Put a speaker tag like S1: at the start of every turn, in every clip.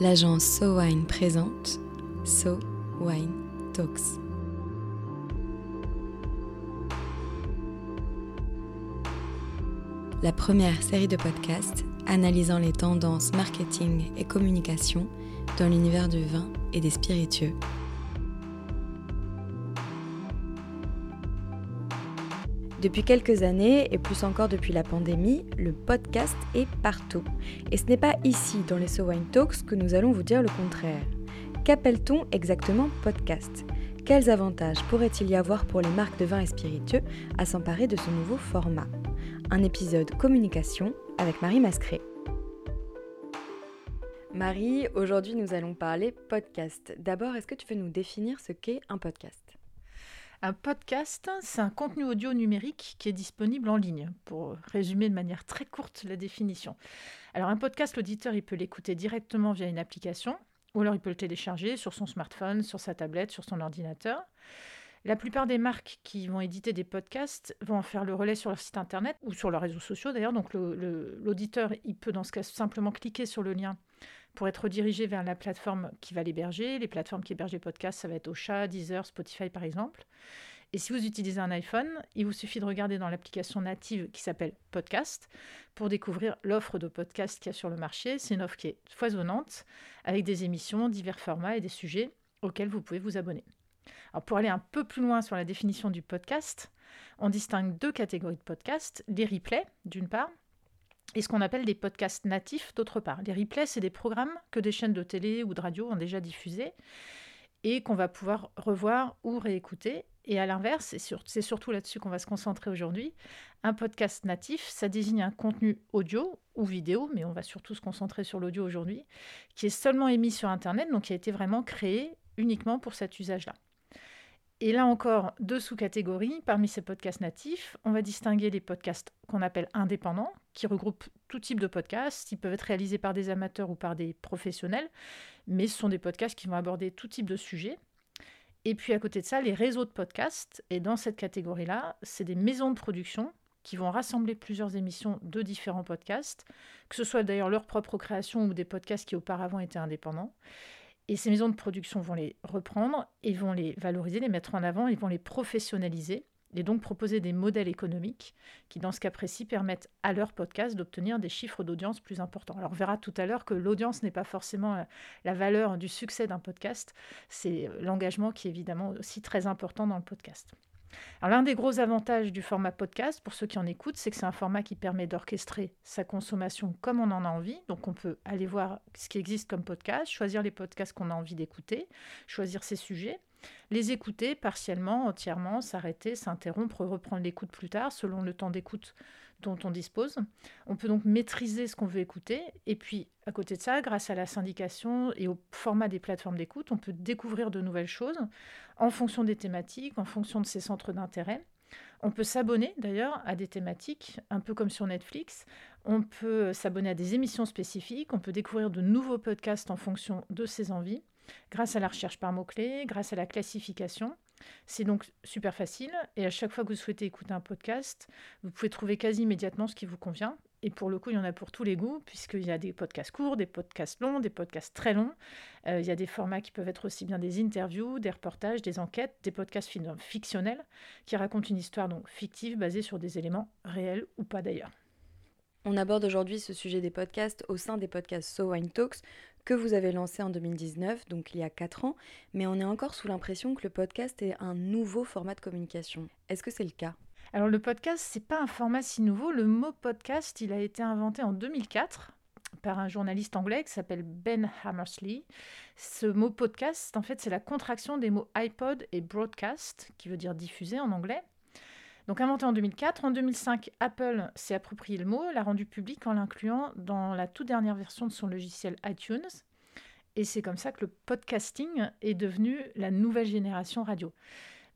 S1: l'agence So Wine présente So Wine Talks. La première série de podcasts analysant les tendances marketing et communication dans l'univers du vin et des spiritueux. Depuis quelques années, et plus encore depuis la pandémie, le podcast est partout. Et ce n'est pas ici, dans les So Wine Talks, que nous allons vous dire le contraire. Qu'appelle-t-on exactement podcast? Quels avantages pourrait-il y avoir pour les marques de vin et spiritueux à s'emparer de ce nouveau format? Un épisode communication avec Marie Mascré. Marie, aujourd'hui nous allons parler podcast. D'abord, est-ce que tu veux nous définir ce qu'est un podcast?
S2: Un podcast, c'est un contenu audio numérique qui est disponible en ligne, pour résumer de manière très courte la définition. Alors un podcast, l'auditeur, il peut l'écouter directement via une application, ou alors il peut le télécharger sur son smartphone, sur sa tablette, sur son ordinateur. La plupart des marques qui vont éditer des podcasts vont en faire le relais sur leur site internet ou sur leurs réseaux sociaux d'ailleurs. Donc l'auditeur, il peut dans ce cas simplement cliquer sur le lien pour être redirigé vers la plateforme qui va l'héberger. Les plateformes qui hébergent les podcasts, ça va être Ocha, Deezer, Spotify par exemple. Et si vous utilisez un iPhone, il vous suffit de regarder dans l'application native qui s'appelle Podcast pour découvrir l'offre de podcasts qu'il y a sur le marché. C'est une offre qui est foisonnante avec des émissions, divers formats et des sujets auxquels vous pouvez vous abonner. Pour aller un peu plus loin sur la définition du podcast, on distingue deux catégories de podcasts, les replays d'une part et ce qu'on appelle des podcasts natifs d'autre part. Les replays, c'est des programmes que des chaînes de télé ou de radio ont déjà diffusés et qu'on va pouvoir revoir ou réécouter. Et à l'inverse, c'est surtout là-dessus qu'on va se concentrer aujourd'hui, un podcast natif, ça désigne un contenu audio ou vidéo, mais on va surtout se concentrer sur l'audio aujourd'hui, qui est seulement émis sur Internet, donc qui a été vraiment créé uniquement pour cet usage-là. Et là encore, deux sous-catégories. Parmi ces podcasts natifs, on va distinguer les podcasts qu'on appelle indépendants, qui regroupent tout type de podcasts. Ils peuvent être réalisés par des amateurs ou par des professionnels, mais ce sont des podcasts qui vont aborder tout type de sujets. Et puis à côté de ça, les réseaux de podcasts. Et dans cette catégorie-là, c'est des maisons de production qui vont rassembler plusieurs émissions de différents podcasts, que ce soit d'ailleurs leur propre création ou des podcasts qui auparavant étaient indépendants. Et ces maisons de production vont les reprendre et vont les valoriser, les mettre en avant, ils vont les professionnaliser et donc proposer des modèles économiques qui, dans ce cas précis, permettent à leur podcast d'obtenir des chiffres d'audience plus importants. Alors on verra tout à l'heure que l'audience n'est pas forcément euh, la valeur du succès d'un podcast, c'est euh, l'engagement qui est évidemment aussi très important dans le podcast. L'un des gros avantages du format podcast, pour ceux qui en écoutent, c'est que c'est un format qui permet d'orchestrer sa consommation comme on en a envie. Donc on peut aller voir ce qui existe comme podcast, choisir les podcasts qu'on a envie d'écouter, choisir ses sujets, les écouter partiellement, entièrement, s'arrêter, s'interrompre, reprendre l'écoute plus tard selon le temps d'écoute dont on dispose. On peut donc maîtriser ce qu'on veut écouter. Et puis, à côté de ça, grâce à la syndication et au format des plateformes d'écoute, on peut découvrir de nouvelles choses en fonction des thématiques, en fonction de ses centres d'intérêt. On peut s'abonner d'ailleurs à des thématiques, un peu comme sur Netflix. On peut s'abonner à des émissions spécifiques, on peut découvrir de nouveaux podcasts en fonction de ses envies, grâce à la recherche par mots-clés, grâce à la classification. C'est donc super facile et à chaque fois que vous souhaitez écouter un podcast, vous pouvez trouver quasi immédiatement ce qui vous convient. Et pour le coup, il y en a pour tous les goûts, puisqu'il y a des podcasts courts, des podcasts longs, des podcasts très longs. Euh, il y a des formats qui peuvent être aussi bien des interviews, des reportages, des enquêtes, des podcasts fictionnels qui racontent une histoire donc fictive basée sur des éléments réels ou pas d'ailleurs.
S1: On aborde aujourd'hui ce sujet des podcasts au sein des podcasts So Wine Talks que vous avez lancé en 2019, donc il y a 4 ans, mais on est encore sous l'impression que le podcast est un nouveau format de communication. Est-ce que c'est le cas?
S2: Alors le podcast, c'est pas un format si nouveau. Le mot podcast, il a été inventé en 2004 par un journaliste anglais qui s'appelle Ben Hammersley. Ce mot podcast, en fait, c'est la contraction des mots iPod et broadcast, qui veut dire diffuser en anglais. Donc inventé en 2004, en 2005, Apple s'est approprié le mot, l'a rendu public en l'incluant dans la toute dernière version de son logiciel iTunes. Et c'est comme ça que le podcasting est devenu la nouvelle génération radio.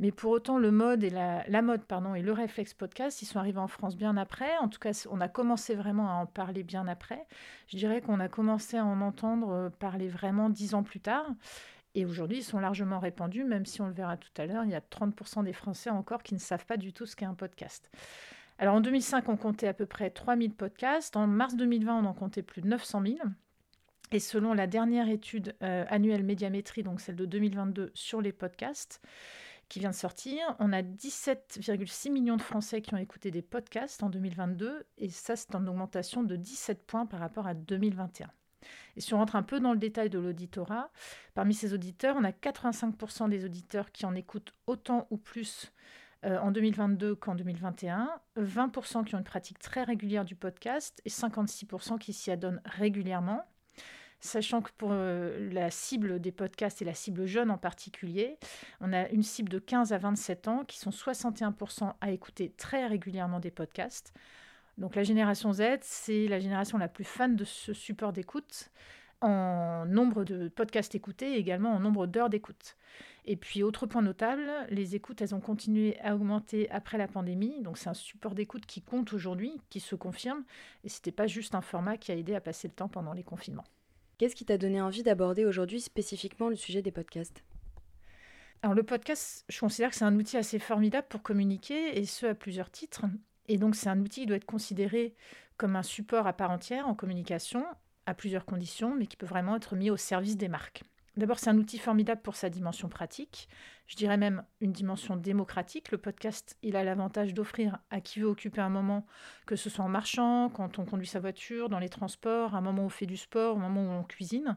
S2: Mais pour autant, le mode et la, mode pardon, et le réflexe podcast, ils sont arrivés en France bien après. En tout cas, on a commencé vraiment à en parler bien après. Je dirais qu'on a commencé à en entendre parler vraiment dix ans plus tard. Et aujourd'hui, ils sont largement répandus, même si on le verra tout à l'heure, il y a 30% des Français encore qui ne savent pas du tout ce qu'est un podcast. Alors en 2005, on comptait à peu près 3000 podcasts. En mars 2020, on en comptait plus de 900 000. Et selon la dernière étude euh, annuelle médiamétrie, donc celle de 2022 sur les podcasts, qui vient de sortir, on a 17,6 millions de Français qui ont écouté des podcasts en 2022, et ça c'est en augmentation de 17 points par rapport à 2021. Et si on rentre un peu dans le détail de l'auditorat, parmi ces auditeurs, on a 85% des auditeurs qui en écoutent autant ou plus euh, en 2022 qu'en 2021, 20% qui ont une pratique très régulière du podcast et 56% qui s'y adonnent régulièrement. Sachant que pour euh, la cible des podcasts et la cible jeune en particulier, on a une cible de 15 à 27 ans qui sont 61% à écouter très régulièrement des podcasts. Donc la génération Z, c'est la génération la plus fan de ce support d'écoute en nombre de podcasts écoutés et également en nombre d'heures d'écoute. Et puis, autre point notable, les écoutes, elles ont continué à augmenter après la pandémie. Donc, c'est un support d'écoute qui compte aujourd'hui, qui se confirme. Et ce n'était pas juste un format qui a aidé à passer le temps pendant les confinements.
S1: Qu'est-ce qui t'a donné envie d'aborder aujourd'hui spécifiquement le sujet des podcasts?
S2: Alors, le podcast, je considère que c'est un outil assez formidable pour communiquer, et ce à plusieurs titres. Et donc, c'est un outil qui doit être considéré comme un support à part entière en communication, à plusieurs conditions, mais qui peut vraiment être mis au service des marques. D'abord, c'est un outil formidable pour sa dimension pratique. Je dirais même une dimension démocratique. Le podcast, il a l'avantage d'offrir à qui veut occuper un moment, que ce soit en marchant, quand on conduit sa voiture, dans les transports, un moment où on fait du sport, un moment où on cuisine.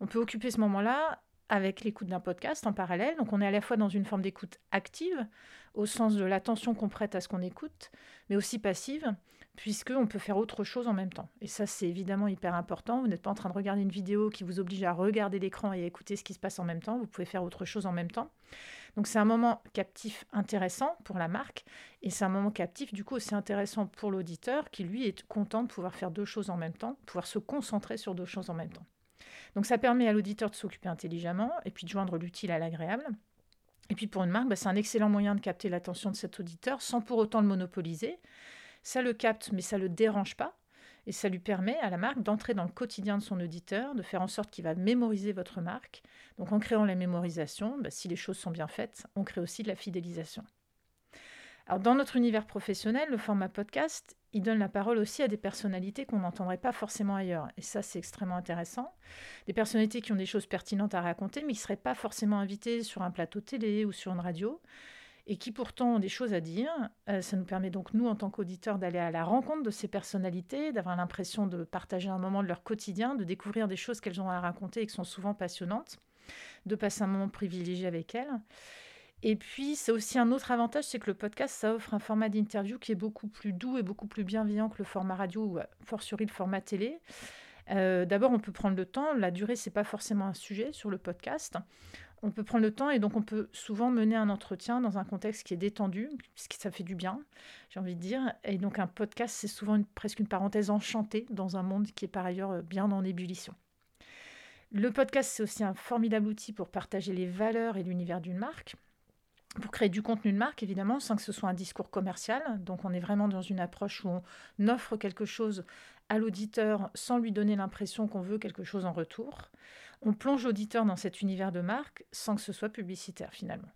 S2: On peut occuper ce moment-là avec l'écoute d'un podcast en parallèle. Donc on est à la fois dans une forme d'écoute active, au sens de l'attention qu'on prête à ce qu'on écoute, mais aussi passive, puisqu'on peut faire autre chose en même temps. Et ça, c'est évidemment hyper important. Vous n'êtes pas en train de regarder une vidéo qui vous oblige à regarder l'écran et à écouter ce qui se passe en même temps. Vous pouvez faire autre chose en même temps. Donc c'est un moment captif intéressant pour la marque et c'est un moment captif du coup aussi intéressant pour l'auditeur qui lui est content de pouvoir faire deux choses en même temps, pouvoir se concentrer sur deux choses en même temps. Donc ça permet à l'auditeur de s'occuper intelligemment et puis de joindre l'utile à l'agréable. Et puis pour une marque, bah, c'est un excellent moyen de capter l'attention de cet auditeur sans pour autant le monopoliser. Ça le capte, mais ça ne le dérange pas. Et ça lui permet à la marque d'entrer dans le quotidien de son auditeur, de faire en sorte qu'il va mémoriser votre marque. Donc en créant la mémorisation, bah, si les choses sont bien faites, on crée aussi de la fidélisation. Alors dans notre univers professionnel, le format podcast, il donne la parole aussi à des personnalités qu'on n'entendrait pas forcément ailleurs. Et ça, c'est extrêmement intéressant. Des personnalités qui ont des choses pertinentes à raconter, mais qui ne seraient pas forcément invitées sur un plateau télé ou sur une radio et qui pourtant ont des choses à dire. Euh, ça nous permet donc, nous, en tant qu'auditeurs, d'aller à la rencontre de ces personnalités, d'avoir l'impression de partager un moment de leur quotidien, de découvrir des choses qu'elles ont à raconter et qui sont souvent passionnantes, de passer un moment privilégié avec elles. Et puis, c'est aussi un autre avantage, c'est que le podcast, ça offre un format d'interview qui est beaucoup plus doux et beaucoup plus bienveillant que le format radio ou, fortiori, le format télé. Euh, d'abord, on peut prendre le temps. La durée, c'est pas forcément un sujet sur le podcast on peut prendre le temps et donc on peut souvent mener un entretien dans un contexte qui est détendu, puisque ça fait du bien, j'ai envie de dire. Et donc un podcast, c'est souvent presque une parenthèse enchantée dans un monde qui est par ailleurs euh, bien en ébullition. Le podcast, c'est aussi un formidable outil pour partager les valeurs et l'univers d'une marque, pour créer du contenu de marque, évidemment, sans que ce soit un discours commercial. Donc on est vraiment dans une approche où on offre quelque chose à l'auditeur sans lui donner l'impression qu'on veut quelque chose en retour on plonge l'auditeur dans cet univers de marque sans que ce soit publicitaire finalement.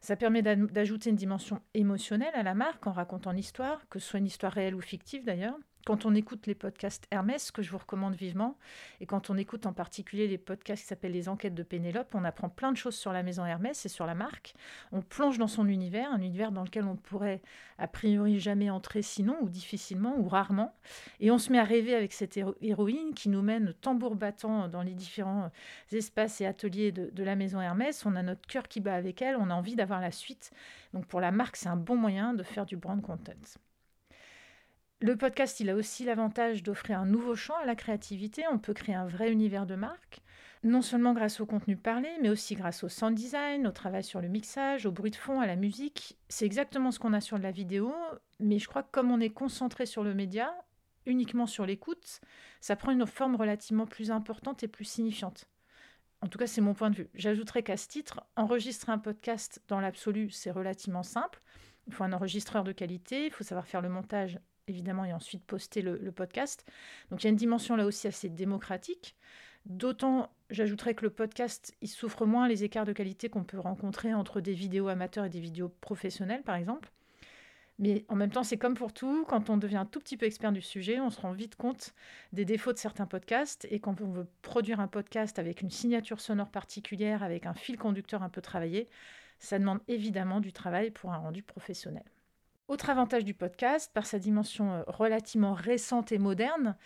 S2: Ça permet d'ajouter une dimension émotionnelle à la marque en racontant l'histoire, que ce soit une histoire réelle ou fictive d'ailleurs, quand on écoute les podcasts Hermès, que je vous recommande vivement, et quand on écoute en particulier les podcasts qui s'appellent Les Enquêtes de Pénélope, on apprend plein de choses sur la maison Hermès et sur la marque. On plonge dans son univers, un univers dans lequel on pourrait a priori jamais entrer sinon, ou difficilement, ou rarement. Et on se met à rêver avec cette héroïne qui nous mène tambour battant dans les différents espaces et ateliers de, de la maison Hermès. On a notre cœur qui bat avec elle, on a envie d'avoir la suite. Donc pour la marque, c'est un bon moyen de faire du brand content. Le podcast, il a aussi l'avantage d'offrir un nouveau champ à la créativité. On peut créer un vrai univers de marque, non seulement grâce au contenu parlé, mais aussi grâce au sound design, au travail sur le mixage, au bruit de fond, à la musique. C'est exactement ce qu'on a sur la vidéo, mais je crois que comme on est concentré sur le média, uniquement sur l'écoute, ça prend une forme relativement plus importante et plus signifiante. En tout cas, c'est mon point de vue. J'ajouterais qu'à ce titre, enregistrer un podcast dans l'absolu, c'est relativement simple. Il faut un enregistreur de qualité, il faut savoir faire le montage évidemment, et ensuite poster le, podcast. Donc il y a une dimension là aussi assez démocratique. D'autant, j'ajouterais que le podcast, il souffre moins les écarts de qualité qu'on peut rencontrer entre des vidéos amateurs et des vidéos professionnelles, par exemple. Mais en même temps, c'est comme pour tout, quand on devient un tout petit peu expert du sujet, on se rend vite compte des défauts de certains podcasts. Et quand on veut produire un podcast avec une signature sonore particulière, avec un fil conducteur un peu travaillé, ça demande évidemment du travail pour un rendu professionnel. Autre avantage du podcast, par sa dimension euh, relativement récente et moderne,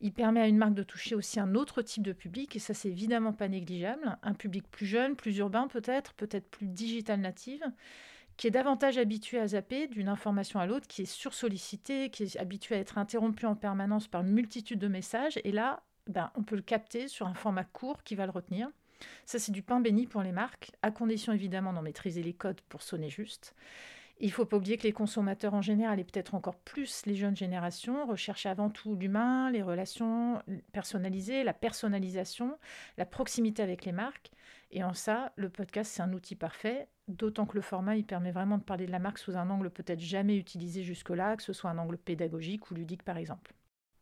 S2: il permet à une marque de toucher aussi un autre type de public, et ça c'est évidemment pas négligeable, un public plus jeune, plus urbain peut-être, peut-être plus digital native, qui est davantage habitué à zapper d'une information à l'autre, qui est sursollicité, qui est habitué à être interrompu en permanence par une multitude de messages. Et là, ben, on peut le capter sur un format court qui va le retenir. Ça, c'est du pain béni pour les marques, à condition évidemment d'en maîtriser les codes pour sonner juste. Il ne faut pas oublier que les consommateurs en général, et peut-être encore plus les jeunes générations, recherchent avant tout l'humain, les relations personnalisées, la personnalisation, la proximité avec les marques. Et en ça, le podcast, c'est un outil parfait, d'autant que le format, il permet vraiment de parler de la marque sous un angle peut-être jamais utilisé jusque-là, que ce soit un angle pédagogique ou ludique par exemple.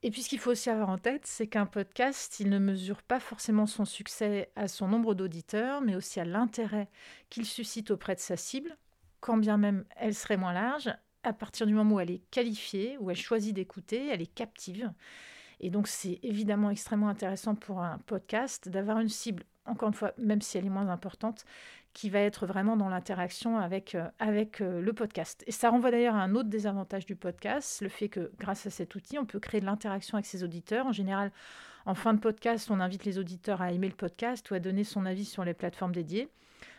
S2: Et puis ce qu'il faut aussi avoir en tête, c'est qu'un podcast, il ne mesure pas forcément son succès à son nombre d'auditeurs, mais aussi à l'intérêt qu'il suscite auprès de sa cible, quand bien même elle serait moins large, à partir du moment où elle est qualifiée, où elle choisit d'écouter, elle est captive. Et donc c'est évidemment extrêmement intéressant pour un podcast d'avoir une cible encore une fois, même si elle est moins importante, qui va être vraiment dans l'interaction avec, euh, euh, le podcast. Et ça renvoie d'ailleurs à un autre désavantage du podcast, le fait que grâce à cet outil, on peut créer de l'interaction avec ses auditeurs. En général, en fin de podcast, on invite les auditeurs à aimer le podcast ou à donner son avis sur les plateformes dédiées.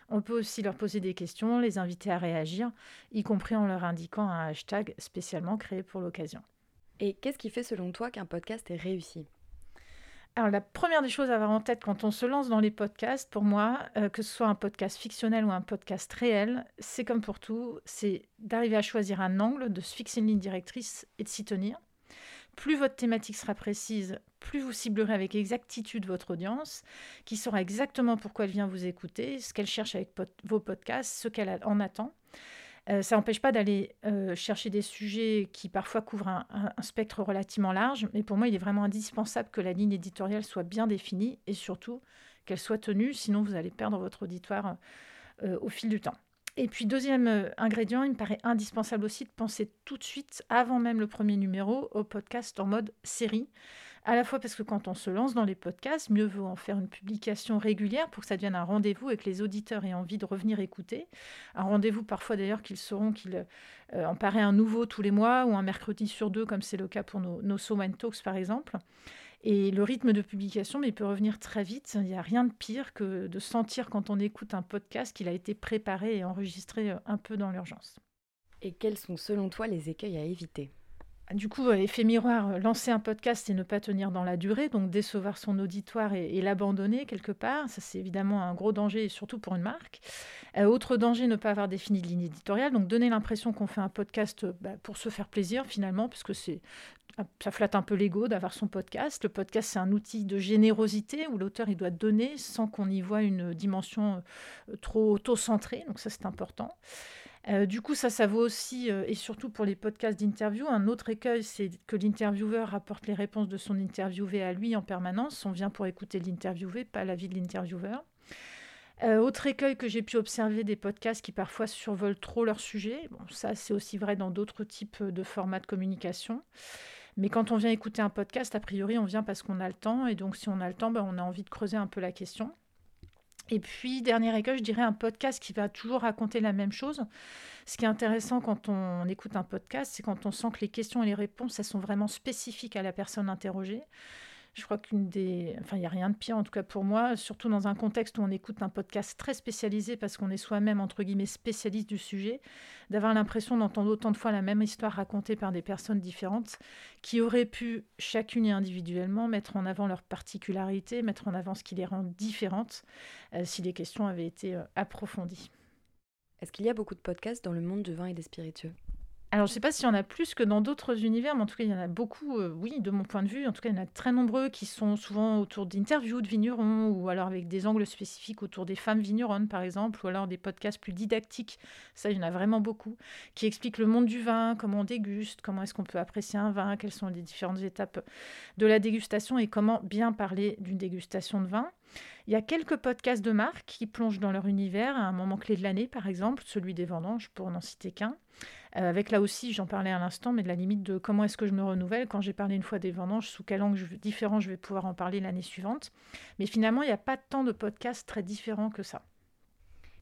S2: On peut aussi leur poser des questions, les inviter à réagir, y compris en leur indiquant un hashtag spécialement créé pour l'occasion.
S1: Et qu'est-ce qui fait selon toi qu'un podcast est réussi?
S2: Alors, la première des choses à avoir en tête quand on se lance dans les podcasts, pour moi, euh, que ce soit un podcast fictionnel ou un podcast réel, c'est comme pour tout, c'est d'arriver à choisir un angle, de se fixer une ligne directrice et de s'y tenir. Plus votre thématique sera précise, plus vous ciblerez avec exactitude votre audience, qui saura exactement pourquoi elle vient vous écouter, ce qu'elle cherche avec vos podcasts, ce qu'elle en attend. Euh, ça n'empêche pas d'aller euh, chercher des sujets qui parfois couvrent un, spectre relativement large, mais pour moi, il est vraiment indispensable que la ligne éditoriale soit bien définie et surtout qu'elle soit tenue, sinon vous allez perdre votre auditoire euh, au fil du temps. Et puis deuxième ingrédient, il me paraît indispensable aussi de penser tout de suite, avant même le premier numéro, au podcast en mode série à la fois parce que quand on se lance dans les podcasts, mieux vaut en faire une publication régulière pour que ça devienne un rendez-vous et que les auditeurs aient envie de revenir écouter. Un rendez-vous parfois d'ailleurs qu'ils sauront qu'il euh, en paraît un nouveau tous les mois ou un mercredi sur deux, comme c'est le cas pour nos, nos Talks par exemple. Et le rythme de publication, mais peut revenir très vite. Il n'y a rien de pire que de sentir quand on écoute un podcast qu'il a été préparé et enregistré euh, un peu dans l'urgence.
S1: Et quels sont selon toi les écueils à éviter?
S2: Du coup, effet miroir, euh, lancer un podcast et ne pas tenir dans la durée, donc décevoir son auditoire et, l'abandonner quelque part, ça c'est évidemment un gros danger, surtout pour une marque. Euh, autre danger, ne pas avoir défini de ligne éditoriale, donc donner l'impression qu'on fait un podcast euh, bah, pour se faire plaisir finalement, puisque c'est ça flatte un peu l'ego d'avoir son podcast. Le podcast, c'est un outil de générosité où l'auteur il doit donner sans qu'on y voit une dimension trop auto-centrée. Donc ça, c'est important. Euh, du coup, ça, ça vaut aussi, euh, et surtout pour les podcasts d'interview. Un autre écueil, c'est que l'intervieweur rapporte les réponses de son interviewé à lui en permanence. On vient pour écouter l'interviewé, pas l'avis de l'intervieweur. Euh, autre écueil que j'ai pu observer des podcasts qui parfois survolent trop leur sujet. Bon, ça, c'est aussi vrai dans d'autres types de formats de communication. Mais quand on vient écouter un podcast, a priori, on vient parce qu'on a le temps. Et donc, si on a le temps, ben, on a envie de creuser un peu la question. Et puis, dernier écueil, je dirais un podcast qui va toujours raconter la même chose. Ce qui est intéressant quand on écoute un podcast, c'est quand on sent que les questions et les réponses, elles sont vraiment spécifiques à la personne interrogée. Je crois qu'une des. Enfin, il n'y a rien de pire, en tout cas pour moi, surtout dans un contexte où on écoute un podcast très spécialisé parce qu'on est soi-même, entre guillemets, spécialiste du sujet, d'avoir l'impression d'entendre autant de fois la même histoire racontée par des personnes différentes qui auraient pu, chacune et individuellement, mettre en avant leurs particularités, mettre en avant ce qui les rend différentes euh, si les questions avaient été euh, approfondies.
S1: Est-ce qu'il y a beaucoup de podcasts dans le monde du vin et des spiritueux?
S2: Alors, je ne sais pas s'il y en a plus que dans d'autres univers, mais en tout cas, il y en a beaucoup, euh, oui, de mon point de vue. En tout cas, il y en a très nombreux qui sont souvent autour d'interviews de vignerons, ou alors avec des angles spécifiques autour des femmes vigneronnes, par exemple, ou alors des podcasts plus didactiques. Ça, il y en a vraiment beaucoup, qui expliquent le monde du vin, comment on déguste, comment est-ce qu'on peut apprécier un vin, quelles sont les différentes étapes de la dégustation et comment bien parler d'une dégustation de vin. Il y a quelques podcasts de marques qui plongent dans leur univers à un moment clé de l'année, par exemple, celui des vendanges, pour n'en citer qu'un. Euh, avec là aussi, j'en parlais à l'instant, mais de la limite de comment est-ce que je me renouvelle. Quand j'ai parlé une fois des vendanges, sous quel angle différent je vais pouvoir en parler l'année suivante. Mais finalement, il n'y a pas tant de podcasts très différents que ça.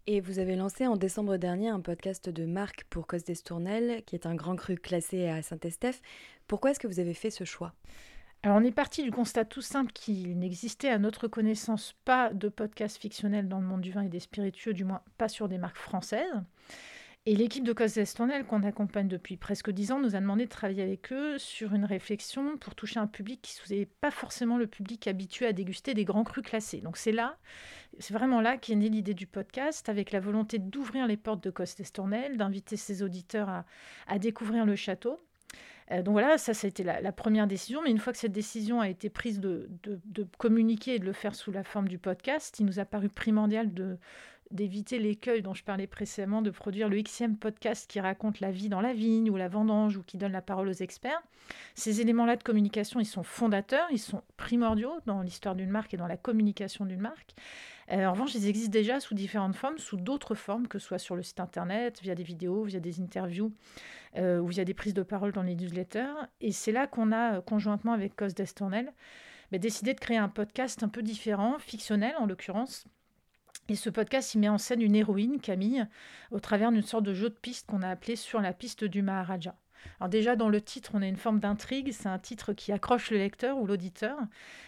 S1: Et vous avez lancé en décembre dernier un podcast de marque pour Cos d'Estournel, qui est un grand cru classé à Saint-Estèphe. Pourquoi est-ce que vous avez fait ce choix?
S2: Alors on est parti du constat tout simple qu'il n'existait à notre connaissance pas de podcast fictionnel dans le monde du vin et des spiritueux, du moins pas sur des marques françaises. Et l'équipe de Cos d'Estournel, qu'on accompagne depuis presque dix ans, nous a demandé de travailler avec eux sur une réflexion pour toucher un public qui n'est pas forcément le public habitué à déguster des grands crus classés. Donc c'est là, c'est vraiment là qu'est née l'idée du podcast, avec la volonté d'ouvrir les portes de Cos d'Estournel, d'inviter ses auditeurs à, découvrir le château. Euh, donc voilà, ça, ça a été la, première décision. Mais une fois que cette décision a été prise de, de, communiquer et de le faire sous la forme du podcast, il nous a paru primordial de, d'éviter l'écueil dont je parlais précédemment, de produire le xème podcast qui raconte la vie dans la vigne ou la vendange ou qui donne la parole aux experts. Ces éléments-là de communication, ils sont fondateurs, ils sont primordiaux dans l'histoire d'une marque et dans la communication d'une marque. Euh, en revanche, ils existent déjà sous différentes formes, sous d'autres formes, que ce soit sur le site internet, via des vidéos, via des interviews euh, ou via des prises de parole dans les newsletters. Et c'est là qu'on a, conjointement avec Cos d'Estornel, bah, décidé de créer un podcast un peu différent, fictionnel en l'occurrence, et ce podcast, il met en scène une héroïne, Camille, au travers d'une sorte de jeu de piste qu'on a appelé Sur la piste du Maharaja. Alors déjà, dans le titre, on a une forme d'intrigue. C'est un titre qui accroche le lecteur ou l'auditeur,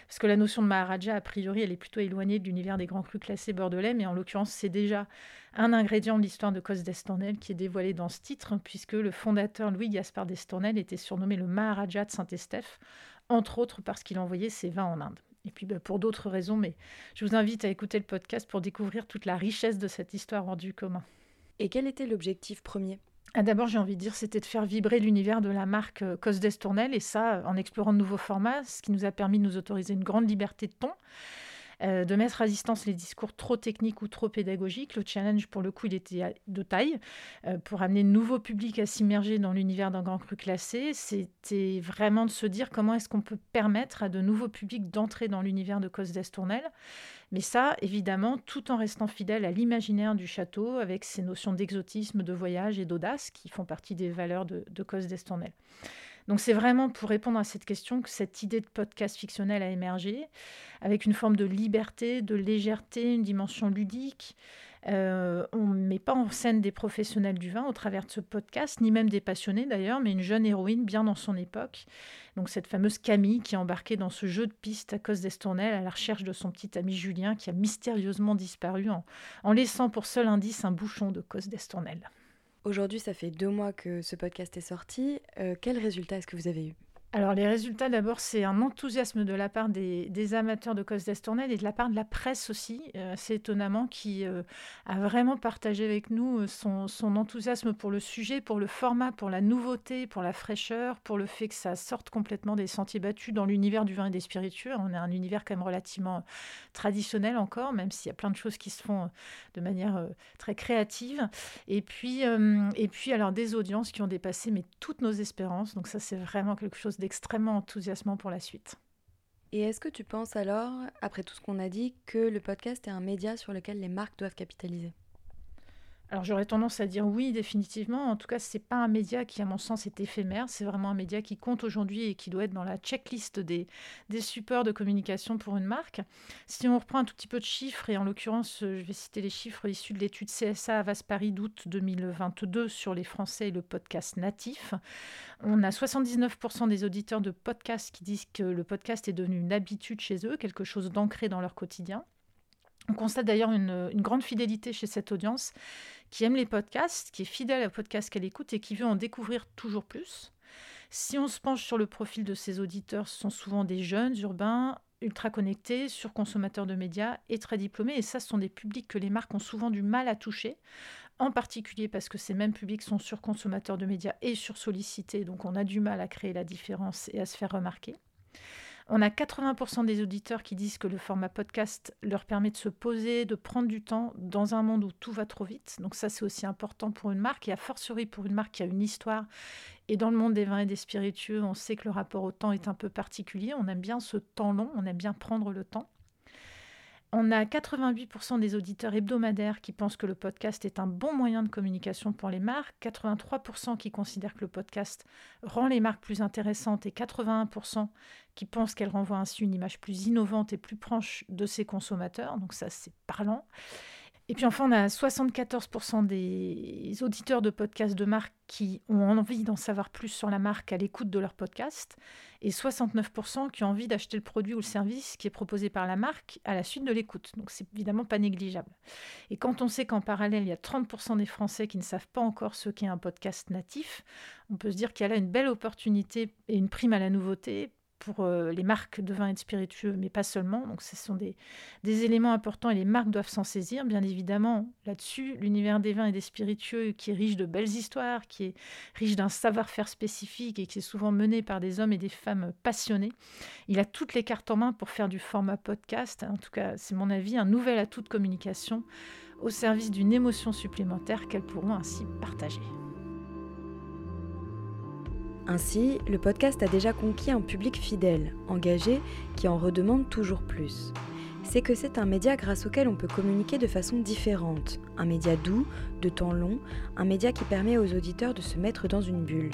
S2: parce que la notion de Maharaja, a priori, elle est plutôt éloignée de l'univers des grands crus classés bordelais, mais en l'occurrence, c'est déjà un ingrédient de l'histoire de Cos d'Estornel qui est dévoilé dans ce titre, puisque le fondateur Louis Gaspard d'Estornel était surnommé le Maharaja de Saint-Estèphe, entre autres parce qu'il envoyait ses vins en Inde et puis bah, pour d'autres raisons, mais je vous invite à écouter le podcast pour découvrir toute la richesse de cette histoire hors du commun.
S1: Et quel était l'objectif premier?
S2: Ah, D'abord, j'ai envie de dire, c'était de faire vibrer l'univers de la marque euh, Cos d'Estournel, et ça, en explorant de nouveaux formats, ce qui nous a permis de nous autoriser une grande liberté de ton. Euh, de mettre à distance les discours trop techniques ou trop pédagogiques. Le challenge, pour le coup, il était de taille. Euh, pour amener de nouveaux publics à s'immerger dans l'univers d'un grand cru classé, c'était vraiment de se dire comment est-ce qu'on peut permettre à de nouveaux publics d'entrer dans l'univers de Cos d'Estournel. Mais ça, évidemment, tout en restant fidèle à l'imaginaire du château, avec ses notions d'exotisme, de voyage et d'audace qui font partie des valeurs de, de Cos d'Estournel. Donc c'est vraiment pour répondre à cette question que cette idée de podcast fictionnel a émergé, avec une forme de liberté, de légèreté, une dimension ludique. Euh, on ne met pas en scène des professionnels du vin au travers de ce podcast, ni même des passionnés d'ailleurs, mais une jeune héroïne bien dans son époque. Donc cette fameuse Camille qui est embarquée dans ce jeu de piste à cause d'Estournel à la recherche de son petit ami Julien qui a mystérieusement disparu en, laissant pour seul indice un bouchon de cause d'Estournel.
S1: Aujourd'hui, ça fait deux mois que ce podcast est sorti. Euh, quel résultat est-ce que vous avez eu?
S2: Alors les résultats, d'abord, c'est un enthousiasme de la part des, amateurs de Cos d'Estournel et de la part de la presse aussi, euh, assez étonnamment, qui euh, a vraiment partagé avec nous euh, son, enthousiasme pour le sujet, pour le format, pour la nouveauté, pour la fraîcheur, pour le fait que ça sorte complètement des sentiers battus dans l'univers du vin et des spiritueux. On est un univers quand même relativement traditionnel encore, même s'il y a plein de choses qui se font de manière très créative. Et puis, et puis, alors des audiences qui ont dépassé mais toutes nos espérances. Donc ça, c'est vraiment quelque chose d'extrêmement enthousiasmant pour la suite.
S1: Et est-ce que tu penses alors, après tout ce qu'on a dit, que le podcast est un média sur lequel les marques doivent capitaliser?
S2: Alors j'aurais tendance à dire oui, définitivement. En tout cas, ce n'est pas un média qui, à mon sens, est éphémère. C'est vraiment un média qui compte aujourd'hui et qui doit être dans la checklist des, des supports de communication pour une marque. Si on reprend un tout petit peu de chiffres, et en l'occurrence, je vais citer les chiffres issus de l'étude CSA à Paris d'août 2022 sur les Français et le podcast natif, on a 79% des auditeurs de podcasts qui disent que le podcast est devenu une habitude chez eux, quelque chose d'ancré dans leur quotidien. On constate d'ailleurs une, grande fidélité chez cette audience qui aime les podcasts, qui est fidèle aux podcasts qu'elle écoute et qui veut en découvrir toujours plus. Si on se penche sur le profil de ces auditeurs, ce sont souvent des jeunes urbains, ultra connectés, surconsommateurs de médias et très diplômés. Et ça, ce sont des publics que les marques ont souvent du mal à toucher, en particulier parce que ces mêmes publics sont surconsommateurs de médias et sursollicités, donc on a du mal à créer la différence et à se faire remarquer. On a 80% des auditeurs qui disent que le format podcast leur permet de se poser, de prendre du temps dans un monde où tout va trop vite. Donc ça, c'est aussi important pour une marque et a fortiori pour une marque qui a une histoire. Et dans le monde des vins et des spiritueux, on sait que le rapport au temps est un peu particulier. On aime bien ce temps long, on aime bien prendre le temps. On a 88% des auditeurs hebdomadaires qui pensent que le podcast est un bon moyen de communication pour les marques, 83% qui considèrent que le podcast rend les marques plus intéressantes et 81% qui pensent qu'elle renvoie ainsi une image plus innovante et plus proche de ses consommateurs. Donc ça, c'est parlant. Et puis enfin, on a 74% des auditeurs de podcasts de marque qui ont envie d'en savoir plus sur la marque à l'écoute de leur podcast, et 69% qui ont envie d'acheter le produit ou le service qui est proposé par la marque à la suite de l'écoute. Donc c'est évidemment pas négligeable. Et quand on sait qu'en parallèle, il y a 30% des Français qui ne savent pas encore ce qu'est un podcast natif, on peut se dire qu'il y a là une belle opportunité et une prime à la nouveauté pour euh, les marques de vins et de spiritueux, mais pas seulement. Donc ce sont des, des éléments importants et les marques doivent s'en saisir. Bien évidemment, là-dessus, l'univers des vins et des spiritueux qui est riche de belles histoires, qui est riche d'un savoir-faire spécifique et qui est souvent mené par des hommes et des femmes passionnés, il a toutes les cartes en main pour faire du format podcast. En tout cas, c'est mon avis, un nouvel atout de communication au service d'une émotion supplémentaire qu'elles pourront ainsi partager.
S1: Ainsi, le podcast a déjà conquis un public fidèle, engagé, qui en redemande toujours plus. C'est que c'est un média grâce auquel on peut communiquer de façon différente, un média doux, de temps long, un média qui permet aux auditeurs de se mettre dans une bulle.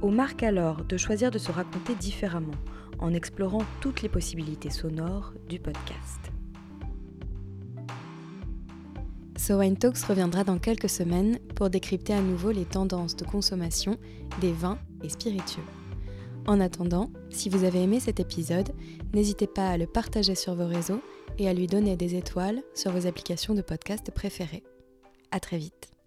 S1: Aux marques alors de choisir de se raconter différemment, en explorant toutes les possibilités sonores du podcast. So Wine Talks reviendra dans quelques semaines pour décrypter à nouveau les tendances de consommation des vins et spiritueux. En attendant, si vous avez aimé cet épisode, n'hésitez pas à le partager sur vos réseaux et à lui donner des étoiles sur vos applications de podcast préférées. À très vite.